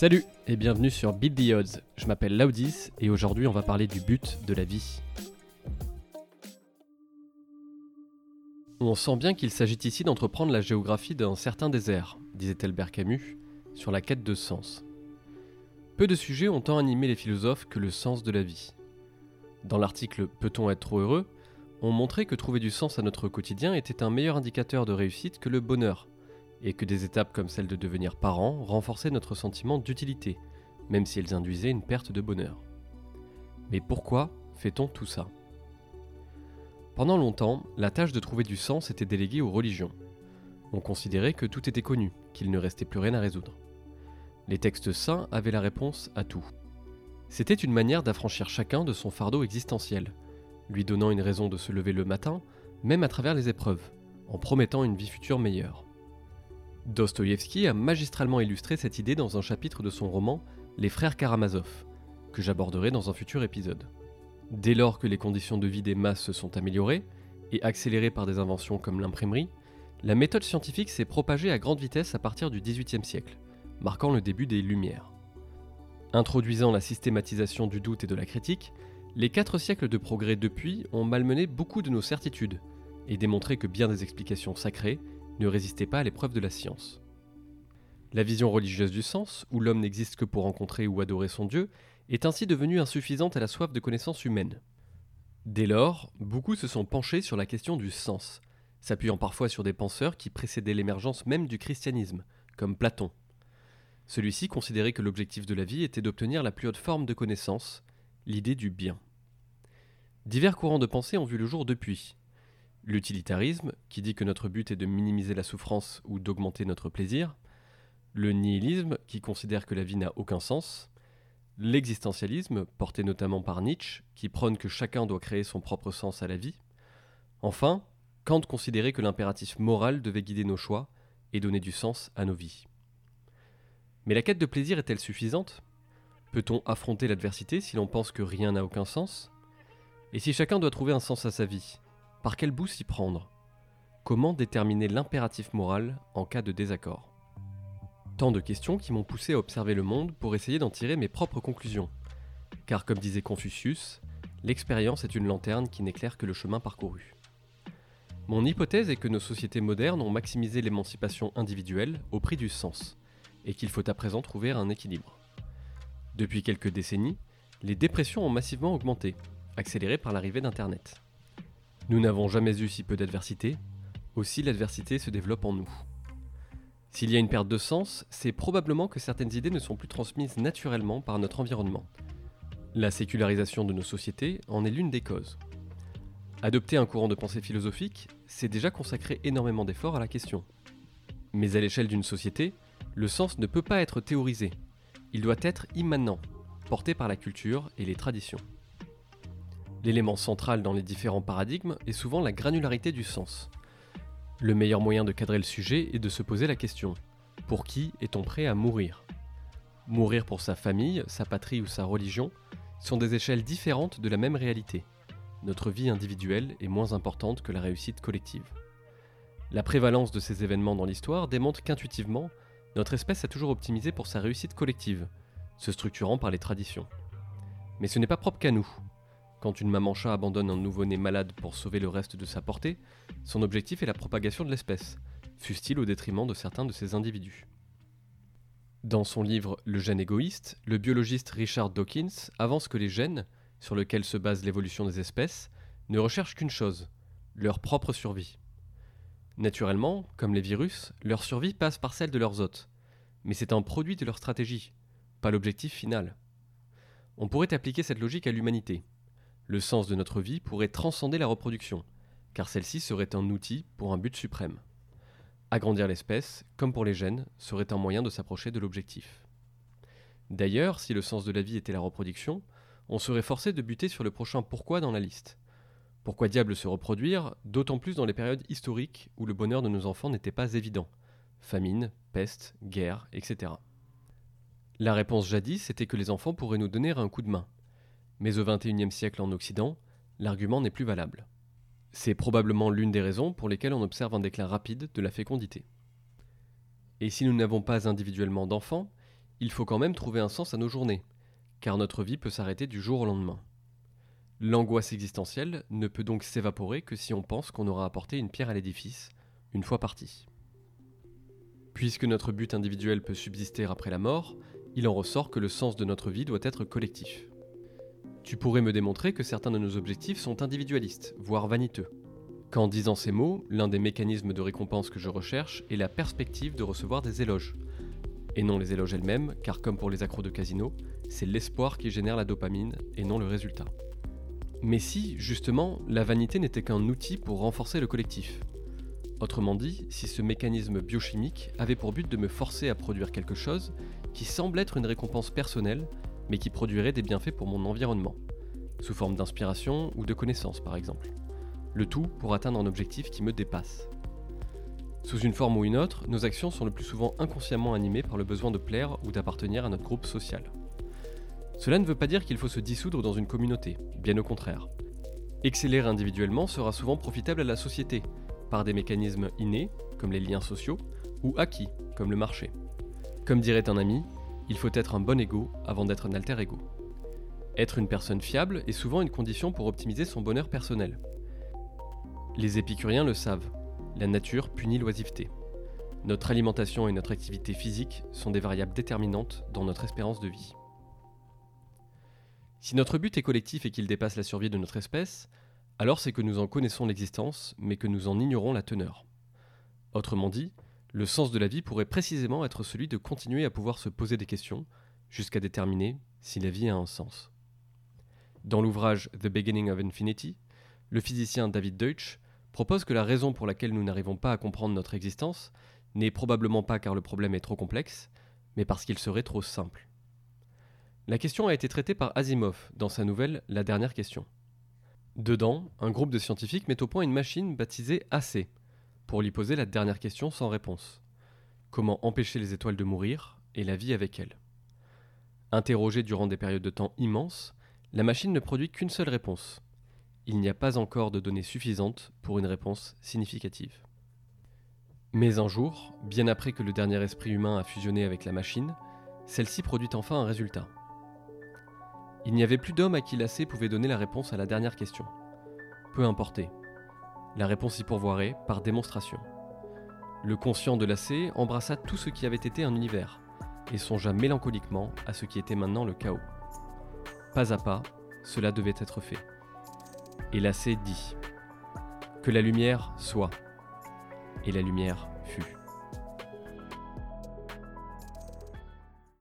Salut et bienvenue sur Beat the Odds. Je m'appelle Laudis et aujourd'hui on va parler du but de la vie. On sent bien qu'il s'agit ici d'entreprendre la géographie d'un certain désert, disait Albert Camus, sur la quête de sens. Peu de sujets ont tant animé les philosophes que le sens de la vie. Dans l'article Peut-on être trop heureux on montrait que trouver du sens à notre quotidien était un meilleur indicateur de réussite que le bonheur, et que des étapes comme celle de devenir parent renforçaient notre sentiment d'utilité, même si elles induisaient une perte de bonheur. Mais pourquoi fait-on tout ça? Pendant longtemps, la tâche de trouver du sens était déléguée aux religions. On considérait que tout était connu, qu'il ne restait plus rien à résoudre. Les textes saints avaient la réponse à tout. C'était une manière d'affranchir chacun de son fardeau existentiel, lui donnant une raison de se lever le matin, même à travers les épreuves, en promettant une vie future meilleure. Dostoïevski a magistralement illustré cette idée dans un chapitre de son roman Les Frères Karamazov, que j'aborderai dans un futur épisode. Dès lors que les conditions de vie des masses se sont améliorées, et accélérées par des inventions comme l'imprimerie, la méthode scientifique s'est propagée à grande vitesse à partir du XVIIIe siècle, marquant le début des Lumières. Introduisant la systématisation du doute et de la critique, les quatre siècles de progrès depuis ont malmené beaucoup de nos certitudes, et démontré que bien des explications sacrées ne résistait pas à l'épreuve de la science. La vision religieuse du sens, où l'homme n'existe que pour rencontrer ou adorer son Dieu, est ainsi devenue insuffisante à la soif de connaissances humaines. Dès lors, beaucoup se sont penchés sur la question du sens, s'appuyant parfois sur des penseurs qui précédaient l'émergence même du christianisme, comme Platon. Celui-ci considérait que l'objectif de la vie était d'obtenir la plus haute forme de connaissance, l'idée du bien. Divers courants de pensée ont vu le jour depuis, l'utilitarisme, qui dit que notre but est de minimiser la souffrance ou d'augmenter notre plaisir, le nihilisme, qui considère que la vie n'a aucun sens, l'existentialisme, porté notamment par Nietzsche, qui prône que chacun doit créer son propre sens à la vie, enfin, Kant considérait que l'impératif moral devait guider nos choix et donner du sens à nos vies. Mais la quête de plaisir est-elle suffisante? Peut-on affronter l'adversité si l'on pense que rien n'a aucun sens? Et si chacun doit trouver un sens à sa vie, par quel bout s'y prendre? Comment déterminer l'impératif moral en cas de désaccord? Tant de questions qui m'ont poussé à observer le monde pour essayer d'en tirer mes propres conclusions. Car comme disait Confucius, l'expérience est une lanterne qui n'éclaire que le chemin parcouru. Mon hypothèse est que nos sociétés modernes ont maximisé l'émancipation individuelle au prix du sens, et qu'il faut à présent trouver un équilibre. Depuis quelques décennies, les dépressions ont massivement augmenté, accélérées par l'arrivée d'Internet. Nous n'avons jamais eu si peu d'adversité, aussi l'adversité se développe en nous. S'il y a une perte de sens, c'est probablement que certaines idées ne sont plus transmises naturellement par notre environnement. La sécularisation de nos sociétés en est l'une des causes. Adopter un courant de pensée philosophique, c'est déjà consacrer énormément d'efforts à la question. Mais à l'échelle d'une société, le sens ne peut pas être théorisé. Il doit être immanent, porté par la culture et les traditions. L'élément central dans les différents paradigmes est souvent la granularité du sens. Le meilleur moyen de cadrer le sujet est de se poser la question pour qui est-on prêt à mourir? Mourir pour sa famille, sa patrie ou sa religion sont des échelles différentes de la même réalité. Notre vie individuelle est moins importante que la réussite collective. La prévalence de ces événements dans l'histoire démontre qu'intuitivement, notre espèce a toujours optimisé pour sa réussite collective, se structurant par les traditions. Mais ce n'est pas propre qu'à nous. Quand une maman chat abandonne un nouveau-né malade pour sauver le reste de sa portée, son objectif est la propagation de l'espèce, fût-il au détriment de certains de ces individus. Dans son livre Le gène égoïste, le biologiste Richard Dawkins avance que les gènes, sur lesquels se base l'évolution des espèces, ne recherchent qu'une chose, leur propre survie. Naturellement, comme les virus, leur survie passe par celle de leurs hôtes, mais c'est un produit de leur stratégie, pas l'objectif final. On pourrait appliquer cette logique à l'humanité, le sens de notre vie pourrait transcender la reproduction, car celle-ci serait un outil pour un but suprême. Agrandir l'espèce, comme pour les gènes, serait un moyen de s'approcher de l'objectif. D'ailleurs, si le sens de la vie était la reproduction, on serait forcé de buter sur le prochain pourquoi dans la liste. Pourquoi diable se reproduire, d'autant plus dans les périodes historiques où le bonheur de nos enfants n'était pas évident famine, peste, guerre, etc. La réponse jadis était que les enfants pourraient nous donner un coup de main, mais au XXIe siècle en Occident, l'argument n'est plus valable. C'est probablement l'une des raisons pour lesquelles on observe un déclin rapide de la fécondité. Et si nous n'avons pas individuellement d'enfants, il faut quand même trouver un sens à nos journées, car notre vie peut s'arrêter du jour au lendemain. L'angoisse existentielle ne peut donc s'évaporer que si on pense qu'on aura apporté une pierre à l'édifice, une fois parti. Puisque notre but individuel peut subsister après la mort, il en ressort que le sens de notre vie doit être collectif. Tu pourrais me démontrer que certains de nos objectifs sont individualistes, voire vaniteux. Qu'en disant ces mots, l'un des mécanismes de récompense que je recherche est la perspective de recevoir des éloges. Et non les éloges elles-mêmes, car comme pour les accros de casino, c'est l'espoir qui génère la dopamine et non le résultat. Mais si, justement, la vanité n'était qu'un outil pour renforcer le collectif Autrement dit, si ce mécanisme biochimique avait pour but de me forcer à produire quelque chose qui semble être une récompense personnelle, mais qui produirait des bienfaits pour mon environnement, sous forme d'inspiration ou de connaissance par exemple. Le tout pour atteindre un objectif qui me dépasse. Sous une forme ou une autre, nos actions sont le plus souvent inconsciemment animées par le besoin de plaire ou d'appartenir à notre groupe social. Cela ne veut pas dire qu'il faut se dissoudre dans une communauté, bien au contraire. Exceller individuellement sera souvent profitable à la société, par des mécanismes innés, comme les liens sociaux, ou acquis, comme le marché. Comme dirait un ami, il faut être un bon ego avant d'être un alter ego. Être une personne fiable est souvent une condition pour optimiser son bonheur personnel. Les épicuriens le savent, la nature punit l'oisiveté. Notre alimentation et notre activité physique sont des variables déterminantes dans notre espérance de vie. Si notre but est collectif et qu'il dépasse la survie de notre espèce, alors c'est que nous en connaissons l'existence, mais que nous en ignorons la teneur. Autrement dit, le sens de la vie pourrait précisément être celui de continuer à pouvoir se poser des questions, jusqu'à déterminer si la vie a un sens. Dans l'ouvrage The Beginning of Infinity, le physicien David Deutsch propose que la raison pour laquelle nous n'arrivons pas à comprendre notre existence n'est probablement pas car le problème est trop complexe, mais parce qu'il serait trop simple. La question a été traitée par Asimov dans sa nouvelle La dernière question. Dedans, un groupe de scientifiques met au point une machine baptisée AC, pour lui poser la dernière question sans réponse. Comment empêcher les étoiles de mourir et la vie avec elles? Interrogée durant des périodes de temps immenses, la machine ne produit qu'une seule réponse. Il n'y a pas encore de données suffisantes pour une réponse significative. Mais un jour, bien après que le dernier esprit humain a fusionné avec la machine, celle-ci produit enfin un résultat. Il n'y avait plus d'homme à qui l'AC pouvait donner la réponse à la dernière question. Peu importait. La réponse y pourvoirait par démonstration. Le conscient de l'AC embrassa tout ce qui avait été un univers et songea mélancoliquement à ce qui était maintenant le chaos. Pas à pas, cela devait être fait. Et l'AC dit Que la lumière soit. Et la lumière